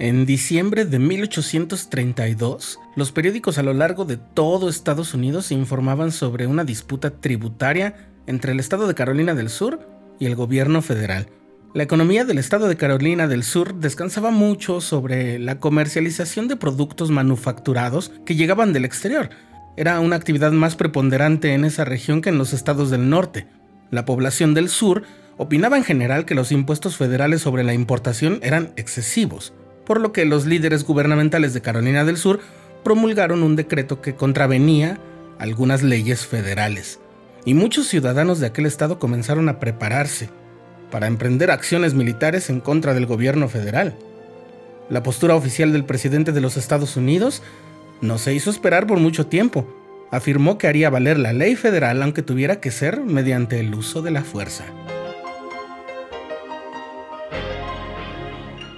En diciembre de 1832, los periódicos a lo largo de todo Estados Unidos informaban sobre una disputa tributaria entre el estado de Carolina del Sur y el gobierno federal. La economía del estado de Carolina del Sur descansaba mucho sobre la comercialización de productos manufacturados que llegaban del exterior. Era una actividad más preponderante en esa región que en los estados del norte. La población del sur opinaba en general que los impuestos federales sobre la importación eran excesivos por lo que los líderes gubernamentales de Carolina del Sur promulgaron un decreto que contravenía algunas leyes federales, y muchos ciudadanos de aquel estado comenzaron a prepararse para emprender acciones militares en contra del gobierno federal. La postura oficial del presidente de los Estados Unidos no se hizo esperar por mucho tiempo. Afirmó que haría valer la ley federal aunque tuviera que ser mediante el uso de la fuerza.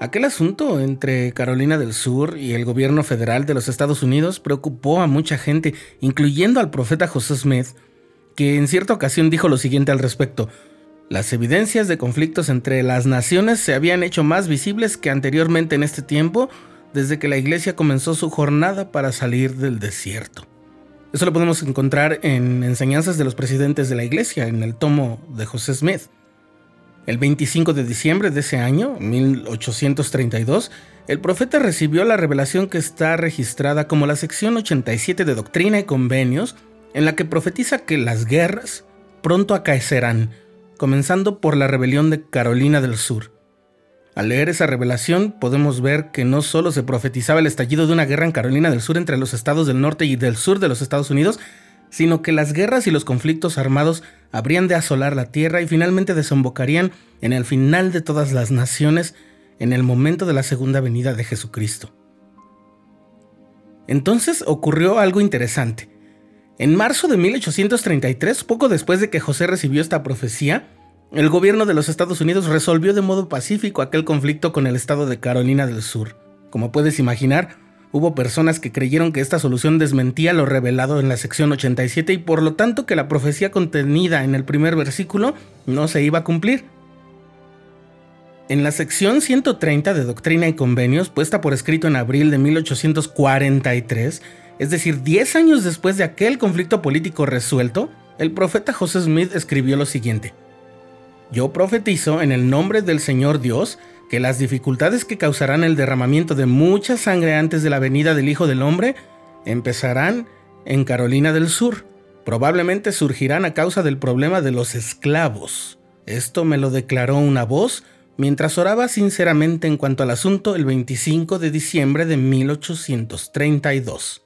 Aquel asunto entre Carolina del Sur y el gobierno federal de los Estados Unidos preocupó a mucha gente, incluyendo al profeta José Smith, que en cierta ocasión dijo lo siguiente al respecto. Las evidencias de conflictos entre las naciones se habían hecho más visibles que anteriormente en este tiempo, desde que la iglesia comenzó su jornada para salir del desierto. Eso lo podemos encontrar en Enseñanzas de los Presidentes de la Iglesia, en el tomo de José Smith. El 25 de diciembre de ese año, 1832, el profeta recibió la revelación que está registrada como la sección 87 de Doctrina y Convenios, en la que profetiza que las guerras pronto acaecerán, comenzando por la rebelión de Carolina del Sur. Al leer esa revelación podemos ver que no solo se profetizaba el estallido de una guerra en Carolina del Sur entre los estados del norte y del sur de los Estados Unidos, sino que las guerras y los conflictos armados habrían de asolar la tierra y finalmente desembocarían en el final de todas las naciones en el momento de la segunda venida de Jesucristo. Entonces ocurrió algo interesante. En marzo de 1833, poco después de que José recibió esta profecía, el gobierno de los Estados Unidos resolvió de modo pacífico aquel conflicto con el estado de Carolina del Sur. Como puedes imaginar, Hubo personas que creyeron que esta solución desmentía lo revelado en la sección 87 y por lo tanto que la profecía contenida en el primer versículo no se iba a cumplir. En la sección 130 de Doctrina y Convenios, puesta por escrito en abril de 1843, es decir, 10 años después de aquel conflicto político resuelto, el profeta José Smith escribió lo siguiente. Yo profetizo en el nombre del Señor Dios que las dificultades que causarán el derramamiento de mucha sangre antes de la venida del Hijo del Hombre empezarán en Carolina del Sur. Probablemente surgirán a causa del problema de los esclavos. Esto me lo declaró una voz mientras oraba sinceramente en cuanto al asunto el 25 de diciembre de 1832.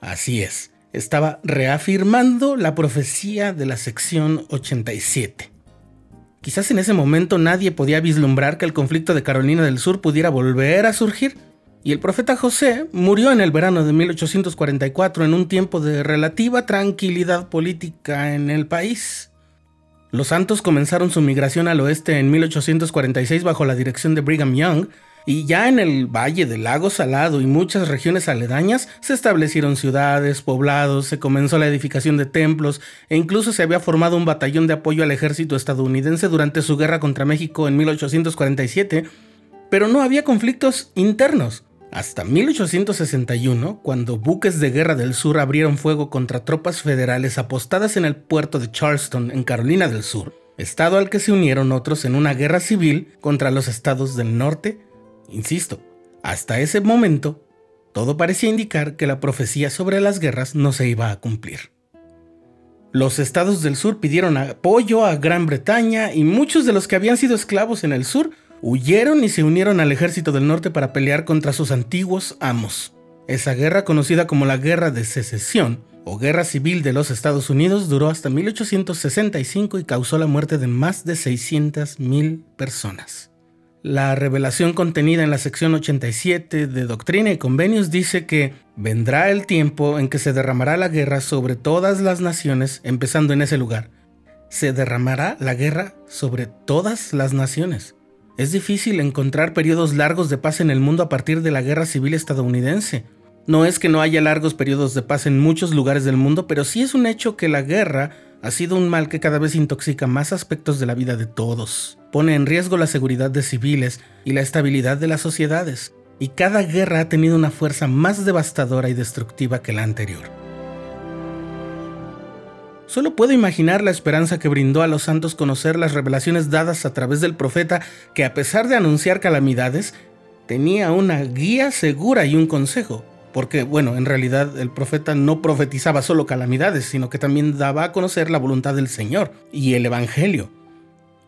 Así es, estaba reafirmando la profecía de la sección 87. Quizás en ese momento nadie podía vislumbrar que el conflicto de Carolina del Sur pudiera volver a surgir, y el profeta José murió en el verano de 1844 en un tiempo de relativa tranquilidad política en el país. Los santos comenzaron su migración al oeste en 1846 bajo la dirección de Brigham Young, y ya en el Valle del Lago Salado y muchas regiones aledañas se establecieron ciudades, poblados, se comenzó la edificación de templos e incluso se había formado un batallón de apoyo al ejército estadounidense durante su guerra contra México en 1847, pero no había conflictos internos. Hasta 1861, cuando buques de guerra del sur abrieron fuego contra tropas federales apostadas en el puerto de Charleston, en Carolina del Sur, estado al que se unieron otros en una guerra civil contra los estados del norte, Insisto, hasta ese momento, todo parecía indicar que la profecía sobre las guerras no se iba a cumplir. Los estados del sur pidieron apoyo a Gran Bretaña y muchos de los que habían sido esclavos en el sur huyeron y se unieron al ejército del norte para pelear contra sus antiguos amos. Esa guerra, conocida como la Guerra de Secesión o Guerra Civil de los Estados Unidos, duró hasta 1865 y causó la muerte de más de 600.000 personas. La revelación contenida en la sección 87 de Doctrina y Convenios dice que vendrá el tiempo en que se derramará la guerra sobre todas las naciones, empezando en ese lugar. Se derramará la guerra sobre todas las naciones. Es difícil encontrar periodos largos de paz en el mundo a partir de la guerra civil estadounidense. No es que no haya largos periodos de paz en muchos lugares del mundo, pero sí es un hecho que la guerra ha sido un mal que cada vez intoxica más aspectos de la vida de todos, pone en riesgo la seguridad de civiles y la estabilidad de las sociedades, y cada guerra ha tenido una fuerza más devastadora y destructiva que la anterior. Solo puedo imaginar la esperanza que brindó a los santos conocer las revelaciones dadas a través del profeta que a pesar de anunciar calamidades, tenía una guía segura y un consejo, porque, bueno, en realidad el profeta no profetizaba solo calamidades, sino que también daba a conocer la voluntad del Señor y el Evangelio.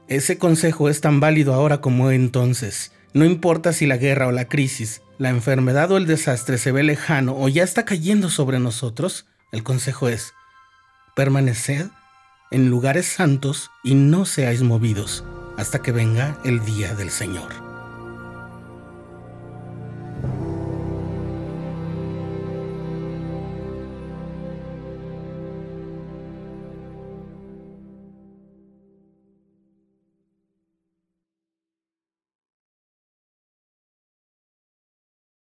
Ese consejo es tan válido ahora como entonces. No importa si la guerra o la crisis, la enfermedad o el desastre se ve lejano o ya está cayendo sobre nosotros, el consejo es, permaneced en lugares santos y no seáis movidos hasta que venga el día del Señor.